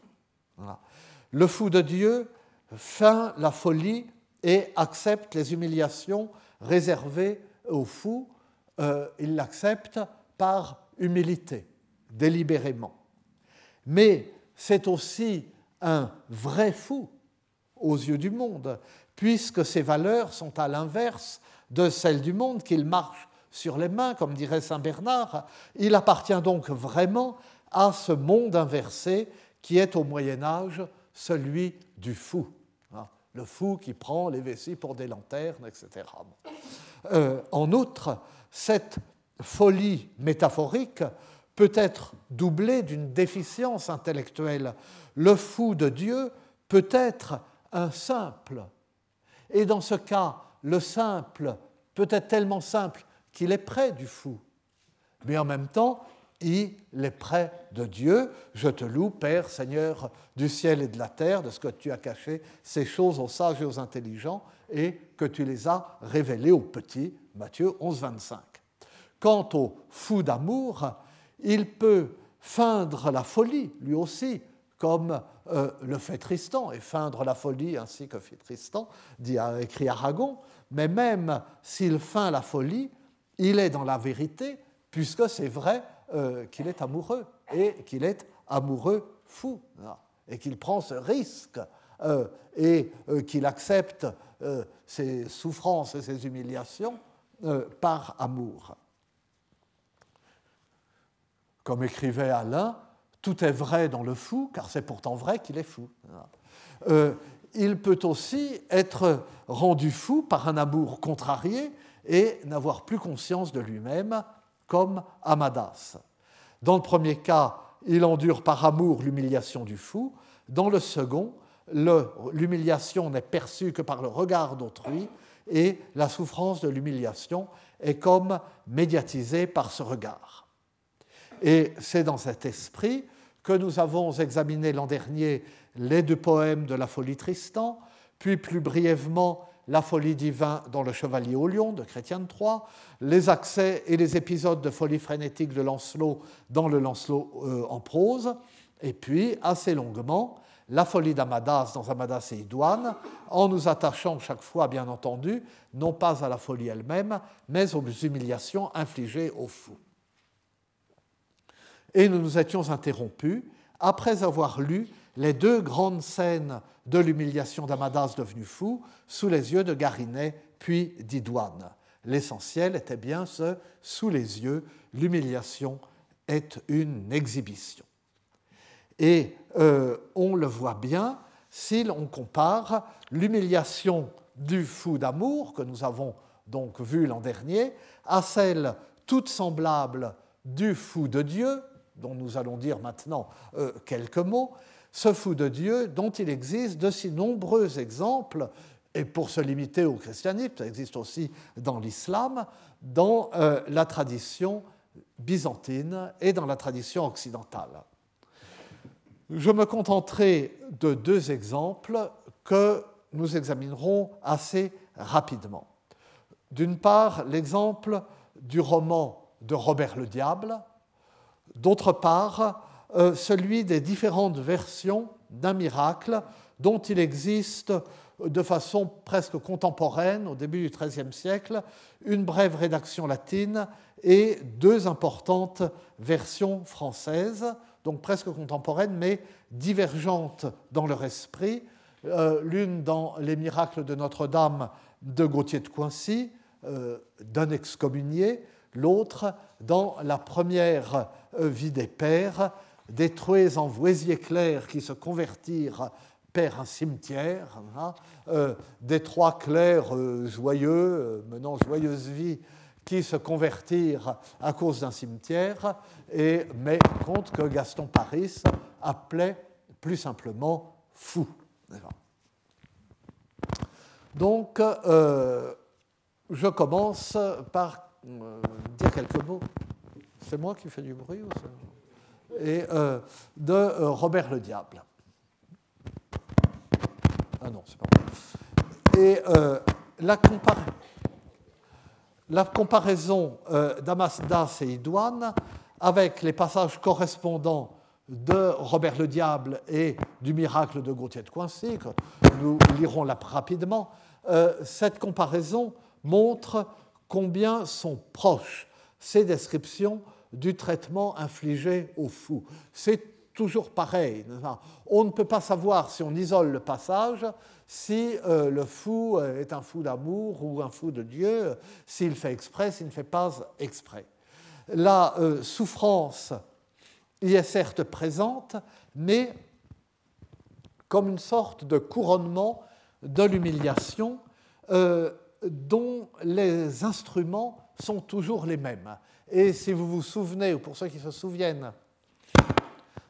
Le fou de Dieu feint la folie et accepte les humiliations réservées aux fous. Euh, il l'accepte par humilité, délibérément. Mais c'est aussi un vrai fou, aux yeux du monde, puisque ses valeurs sont à l'inverse de celles du monde, qu'il marche sur les mains, comme dirait Saint Bernard. Il appartient donc vraiment à ce monde inversé qui est au Moyen Âge celui du fou. Le fou qui prend les vessies pour des lanternes, etc. Euh, en outre, cette folie métaphorique peut être doublée d'une déficience intellectuelle. Le fou de Dieu peut être un simple. Et dans ce cas, le simple peut être tellement simple qu'il est près du fou. Mais en même temps, il est près de Dieu. Je te loue, Père, Seigneur du ciel et de la terre, de ce que tu as caché ces choses aux sages et aux intelligents, et que tu les as révélées aux petits. Matthieu 11, 25. Quant au fou d'amour, il peut feindre la folie, lui aussi, comme euh, le fait Tristan, et feindre la folie ainsi que fait Tristan, dit, écrit Aragon, mais même s'il feint la folie, il est dans la vérité, puisque c'est vrai euh, qu'il est amoureux, et qu'il est amoureux fou, et qu'il prend ce risque, euh, et qu'il accepte ses souffrances et ses humiliations par amour. Comme écrivait Alain, tout est vrai dans le fou, car c'est pourtant vrai qu'il est fou. Euh, il peut aussi être rendu fou par un amour contrarié et n'avoir plus conscience de lui-même, comme Amadas. Dans le premier cas, il endure par amour l'humiliation du fou. Dans le second, l'humiliation n'est perçue que par le regard d'autrui et la souffrance de l'humiliation est comme médiatisée par ce regard. Et c'est dans cet esprit que nous avons examiné l'an dernier les deux poèmes de la folie Tristan, puis plus brièvement la folie divin dans le Chevalier au Lion de Chrétien de les accès et les épisodes de folie frénétique de Lancelot dans le Lancelot euh, en prose, et puis assez longuement la folie d'Amadas dans Amadas et Idoine, en nous attachant chaque fois, bien entendu, non pas à la folie elle-même, mais aux humiliations infligées aux fous. Et nous nous étions interrompus après avoir lu les deux grandes scènes de l'humiliation d'Amadas devenu fou sous les yeux de Garinet puis d'Idoine. L'essentiel était bien ce sous les yeux, l'humiliation est une exhibition. Et euh, on le voit bien si l'on compare l'humiliation du fou d'amour que nous avons donc vu l'an dernier à celle toute semblable du fou de Dieu dont nous allons dire maintenant euh, quelques mots, ce fou de Dieu dont il existe de si nombreux exemples, et pour se limiter au christianisme, ça existe aussi dans l'islam, dans euh, la tradition byzantine et dans la tradition occidentale. Je me contenterai de deux exemples que nous examinerons assez rapidement. D'une part, l'exemple du roman de Robert le Diable, D'autre part, euh, celui des différentes versions d'un miracle dont il existe de façon presque contemporaine, au début du XIIIe siècle, une brève rédaction latine et deux importantes versions françaises, donc presque contemporaines, mais divergentes dans leur esprit. Euh, l'une dans Les miracles de Notre-Dame de Gauthier de Coincy, euh, d'un excommunié, l'autre dans la première euh, vie des pères, détruits en voisiers clairs qui se convertirent père un cimetière, hein, euh, des trois clercs euh, joyeux, menant joyeuse vie, qui se convertirent à cause d'un cimetière, et, mais compte que Gaston Paris appelait plus simplement fou. Donc, je commence par euh, dire quelques mots. C'est moi qui fais du bruit ou Et euh, de euh, Robert le Diable. Ah non, c'est pas moi. Et la, la, comparaison d'Amasdas et Idoine avec les passages correspondants de Robert le Diable et du miracle de Gauthier de Coincy, que nous lirons là rapidement, cette comparaison montre combien sont proches ces descriptions du traitement infligé aux fous. C'est toujours pareil. On ne peut pas savoir si on isole le passage si euh, le fou est un fou d'amour ou un fou de Dieu, s'il fait exprès, s'il ne fait pas exprès. La euh, souffrance y est certes présente, mais comme une sorte de couronnement de l'humiliation euh, dont les instruments sont toujours les mêmes. Et si vous vous souvenez, ou pour ceux qui se souviennent,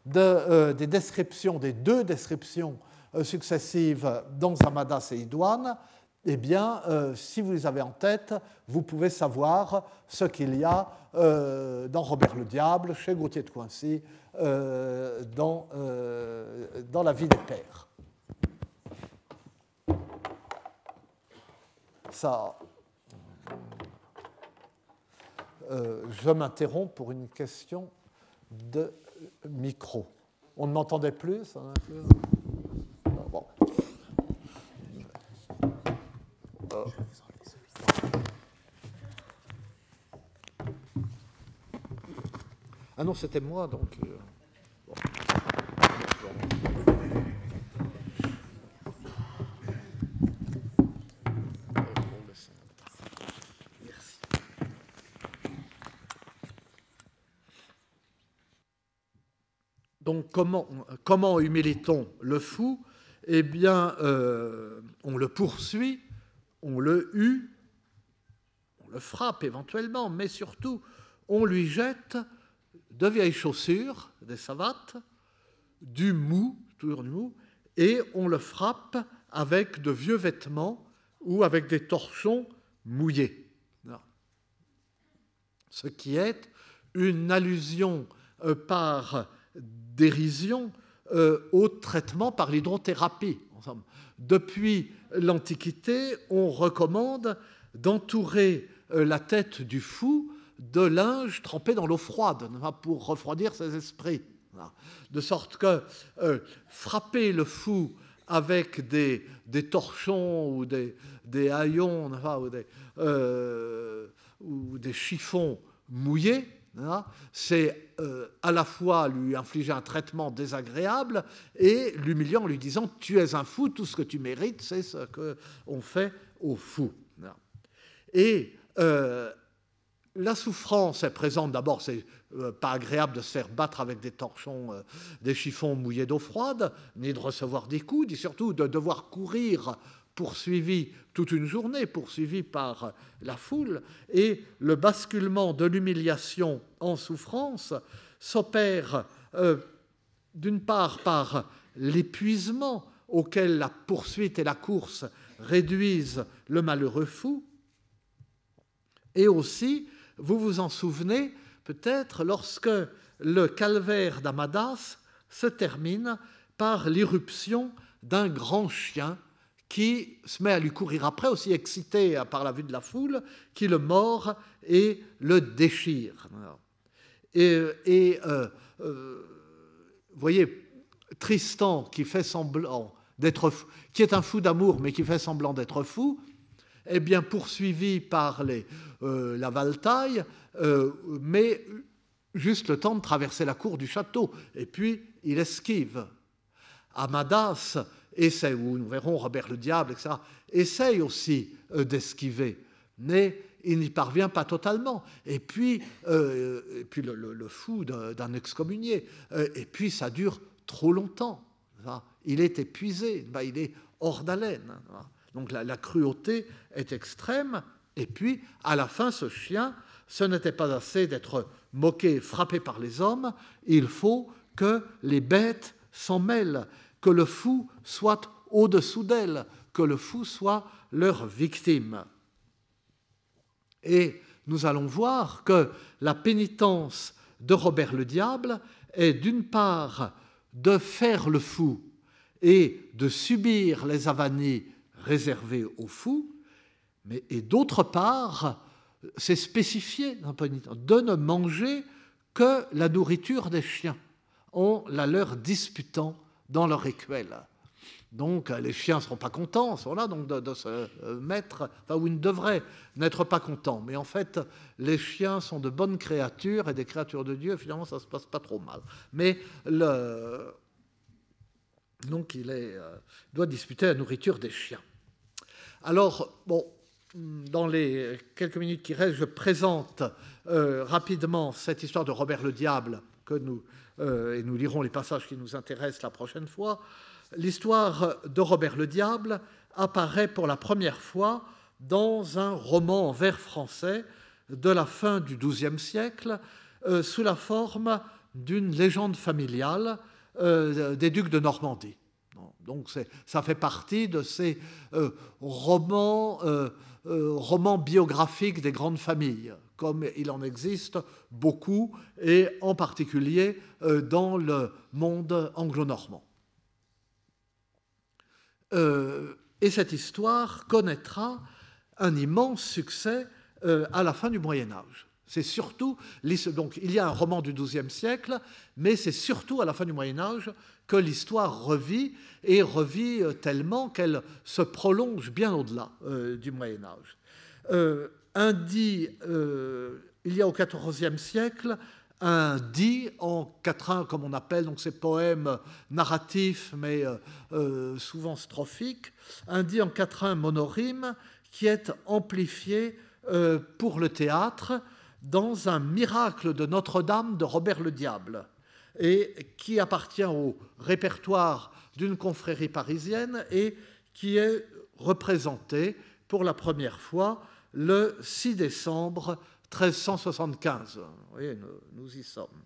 de, des descriptions, des deux descriptions euh, successives dans Amadas et Idouane, eh bien, euh, si vous les avez en tête, vous pouvez savoir ce qu'il y a euh, dans Robert le Diable, chez Gauthier de Coincy, dans, dans La vie des pères. Ça. Je m'interromps pour une question de micro. On ne m'entendait plus, ça Ah non, c'était moi, donc. Comment, humilie-t-on le fou? Eh bien, euh, on le poursuit, on le hue, on le frappe éventuellement, mais surtout, on lui jette de vieilles chaussures, des savates, du mou, toujours du mou, et on le frappe avec de vieux vêtements ou avec des torchons mouillés. Ce qui est une allusion euh, par dérision euh, au traitement par l'hydrothérapie. Depuis l'Antiquité, on recommande d'entourer euh, la tête du fou de linge trempé dans l'eau froide pour refroidir ses esprits. De sorte que euh, frapper le fou avec des, torchons ou des, haillons ou, des, chiffons mouillés, c'est euh, à la fois lui infliger un traitement désagréable et l'humiliant en lui disant Tu es un fou, tout ce que tu mérites, c'est ce qu'on fait au fou. Et la souffrance est présente. D'abord, c'est euh, pas agréable de se faire battre avec des torchons, euh, des chiffons mouillés d'eau froide, ni de recevoir des coups, ni surtout de devoir courir poursuivi toute une journée, poursuivi par la foule. Et le basculement de l'humiliation en souffrance s'opère euh, d'une part par l'épuisement auquel la poursuite et la course réduisent le malheureux fou, et aussi vous vous en souvenez peut-être lorsque le calvaire d'Amadas se termine par l'irruption d'un grand chien qui se met à lui courir après, aussi excité par la vue de la foule, qui le mord et le déchire. Et, euh, euh, vous voyez, Tristan qui fait semblant d'être qui est un fou d'amour, mais qui fait semblant d'être fou, est bien poursuivi par les, euh, la Valtaille, euh, mais juste le temps de traverser la cour du château, et puis il esquive. Amadas essaie, ou nous verrons Robert le Diable, etc., essaye aussi euh, d'esquiver, mais il n'y parvient pas totalement. Et puis, et puis le, fou d'un excommunié, et puis ça dure trop longtemps. Il est épuisé, il est hors d'haleine. Donc la, cruauté est extrême. Et puis, à la fin, ce chien, ce n'était pas assez d'être moqué, frappé par les hommes, il faut que les bêtes s'en mêlent, que le fou soit au-dessous d'elles, que le fou soit leur victime. Et nous allons voir que la pénitence de Robert le Diable est d'une part de faire le fou et de subir les avanies réservé aux fous, mais, et d'autre part, c'est spécifié de ne manger que la nourriture des chiens, en la leur disputant dans leur écuelle. Donc les chiens ne seront pas contents, sont là donc de, se mettre, enfin, ou ils ne devraient n'être pas contents. Mais en fait, les chiens sont de bonnes créatures et des créatures de Dieu, finalement, ça ne se passe pas trop mal. Mais donc il est, doit disputer la nourriture des chiens. Alors, bon, dans les quelques minutes qui restent, je présente euh, rapidement cette histoire de Robert le Diable, que nous, euh, et nous lirons les passages qui nous intéressent la prochaine fois. L'histoire de Robert le Diable apparaît pour la première fois dans un roman en vers français de la fin du XIIe siècle, euh, sous la forme d'une légende familiale des ducs de Normandie. Donc ça fait partie de ces romans euh, romans biographiques des grandes familles, comme il en existe beaucoup, et en particulier euh, dans le monde anglo-normand. Euh, et cette histoire connaîtra un immense succès à la fin du Moyen Âge. C'est surtout, donc il y a un roman du XIIe siècle, mais c'est surtout à la fin du Moyen Âge que l'histoire revit et revit euh, tellement qu'elle se prolonge bien au-delà euh, du Moyen Âge. Euh, il y a au XIVe siècle, un dit en quatrain, comme on appelle donc ces poèmes narratifs, mais souvent strophiques, un dit en quatrain monorime qui est amplifié pour le théâtre dans un miracle de Notre-Dame de Robert le Diable et qui appartient au répertoire d'une confrérie parisienne et qui est représenté pour la première fois le 6 décembre 1375. Vous voyez, nous, y sommes.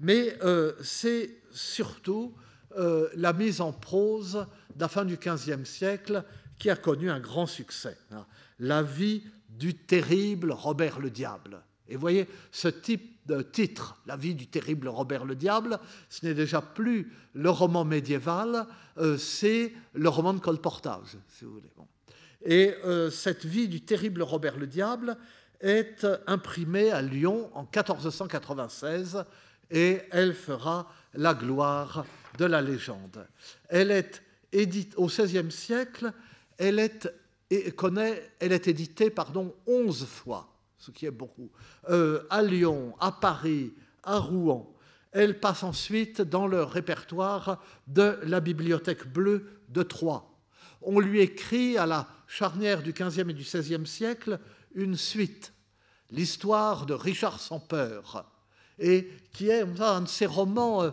Mais euh, c'est surtout euh, la mise en prose de la fin du XVe siècle qui a connu un grand succès. La vie du terrible Robert le Diable. Et vous voyez, ce type de titre, La vie du terrible Robert le Diable, ce n'est déjà plus le roman médiéval, euh, c'est le roman de colportage, si vous voulez. Et cette vie du terrible Robert le Diable est imprimée à Lyon en 1496 et elle fera la gloire de la légende. Elle est édite au XVIe siècle, elle est, connaît, elle est éditée pardon, 11 fois ce qui est beaucoup, euh, à Lyon, à Paris, à Rouen. Elle passe ensuite dans le répertoire de la Bibliothèque bleue de Troyes. On lui écrit à la charnière du XVe et du XVIe siècle une suite, l'histoire de Richard sans peur, et qui est un de ces romans euh,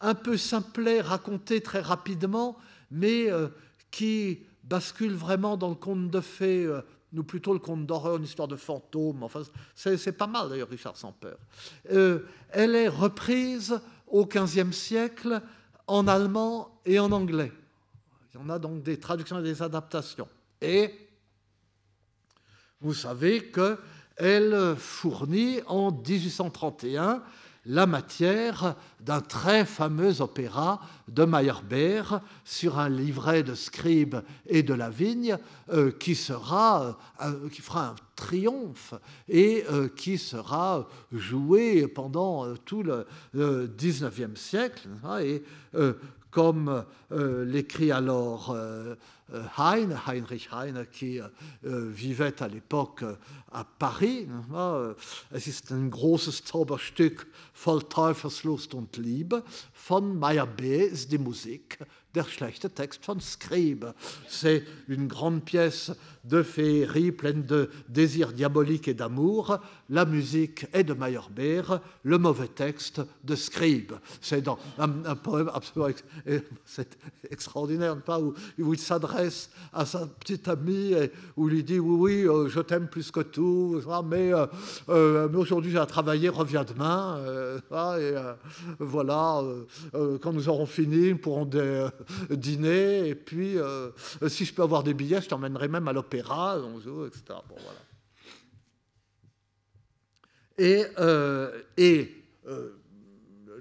un peu simplets, racontés très rapidement, mais euh, qui bascule vraiment dans le conte de fées nous plutôt le conte d'horreur, une histoire de fantôme. Enfin, c'est pas mal d'ailleurs, Richard sans peur. Euh, elle est reprise au XVe siècle en allemand et en anglais. Il y en a donc des traductions et des adaptations. Et vous savez qu'elle fournit en 1831 la matière d'un très fameux opéra de Meyerbeer sur un livret de Scribe et de Lavigne euh, qui, sera, euh, qui fera un triomphe et euh, qui sera joué pendant tout le XIXe siècle. Hein, comme l'écrit alors Heine, Heinrich Heine, qui vivait à l'époque à Paris. Es ist ein großes Zauberstück voll Teufelslust und Liebe. Von Meyerbeer ist die Musik der schlechte Text von Scribe. C'est une grande pièce de féerie pleine de désirs diaboliques et d'amour. La musique est de Meyerbeer, le mauvais texte de Scribe. C'est un, poème absolument extraordinaire, pas, où, il s'adresse à sa petite amie et où il lui dit Oui, oui, euh, je t'aime plus que tout, mais, euh, euh, mais aujourd'hui j'ai à travailler, reviens demain. et voilà, quand nous aurons fini, nous pourrons dîner, et puis si je peux avoir des billets, je t'emmènerai même à l'opéra, etc. Bon, voilà. Et, et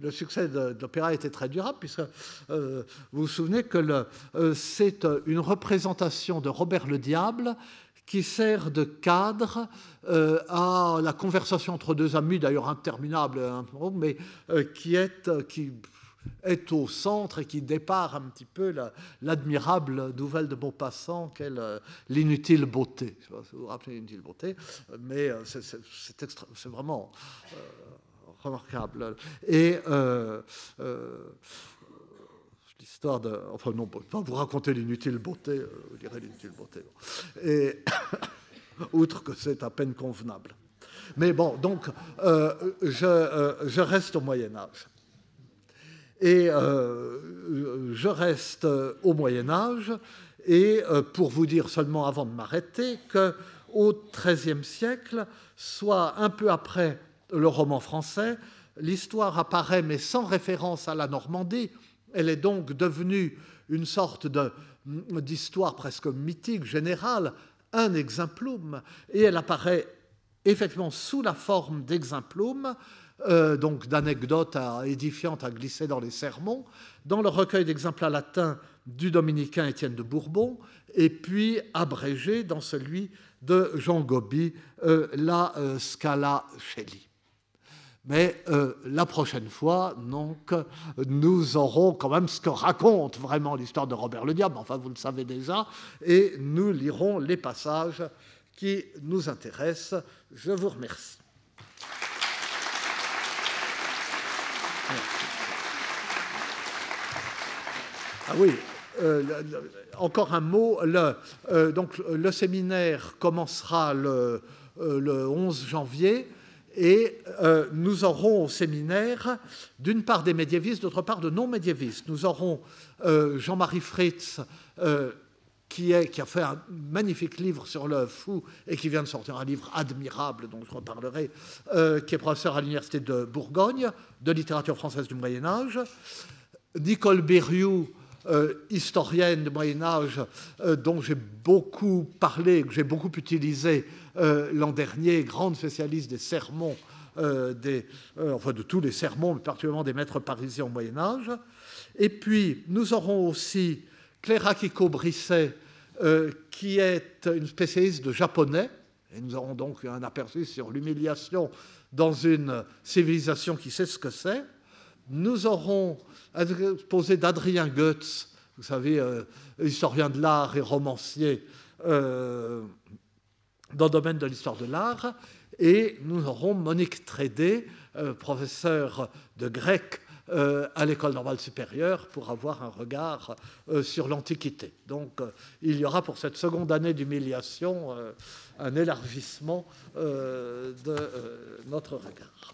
le succès de, l'opéra était très durable, puisque vous vous souvenez que c'est une représentation de Robert le Diable qui sert de cadre euh, à la conversation entre deux amis, d'ailleurs interminable, hein, mais euh, qui, est, euh, qui, est au centre et qui dépare un petit peu l'admirable nouvelle de Maupassant qu'est l'inutile beauté. Je sais pas si vous vous rappelez l'inutile beauté, mais c'est vraiment remarquable. Et l'histoire de. Enfin, non, pas vous raconter l'inutile beauté, je dirais l'inutile beauté. Et outre que c'est à peine convenable. Mais bon, donc, euh, je, euh, je, reste au Moyen Âge. Et euh, je reste au Moyen Âge, et pour vous dire seulement avant de m'arrêter qu'au XIIIe siècle, soit un peu après le roman français, l'histoire apparaît, mais sans référence à la Normandie. Elle est donc devenue une sorte d'histoire presque mythique, générale, un exemplum, et elle apparaît effectivement sous la forme d'exemplum, euh, donc d'anecdotes édifiantes à glisser dans les sermons, dans le recueil d'exemplats latins du dominicain Étienne de Bourbon, et puis abrégé dans celui de Jean Gobi, euh, la euh, Scala Shelley. Mais la prochaine fois, donc, nous aurons quand même ce que raconte vraiment l'histoire de Robert le Diable, enfin vous le savez déjà, et nous lirons les passages qui nous intéressent. Je vous remercie. Ah oui, euh, encore un mot. Le, euh, donc, le séminaire commencera le, euh, le 11 janvier et nous aurons au séminaire, d'une part des médiévistes, d'autre part de non-médiévistes. Nous aurons Jean-Marie Fritz qui, a fait un magnifique livre sur le fou et qui vient de sortir un livre admirable dont je reparlerai, euh, qui est professeur à l'Université de Bourgogne de littérature française du Moyen Âge. Nicole Berrioux, euh, historienne du Moyen Âge, euh, dont j'ai beaucoup parlé, que j'ai beaucoup utilisé l'an dernier, grande spécialiste des sermons, des, enfin de tous les sermons, mais particulièrement des maîtres parisiens au Moyen Âge. Et puis, nous aurons aussi Clara Kiko-Brisset, euh, qui est une spécialiste de japonais, et nous aurons donc un aperçu sur l'humiliation dans une civilisation qui sait ce que c'est. Nous aurons posé d'Adrien Goetz, vous savez, euh, historien de l'art et romancier euh, dans le domaine de l'histoire de l'art, et nous aurons Monique Trédé, professeur de grec euh, à l'école normale supérieure pour avoir un regard euh, sur l'Antiquité. Donc euh, il y aura pour cette seconde année d'humiliation un élargissement de notre regard.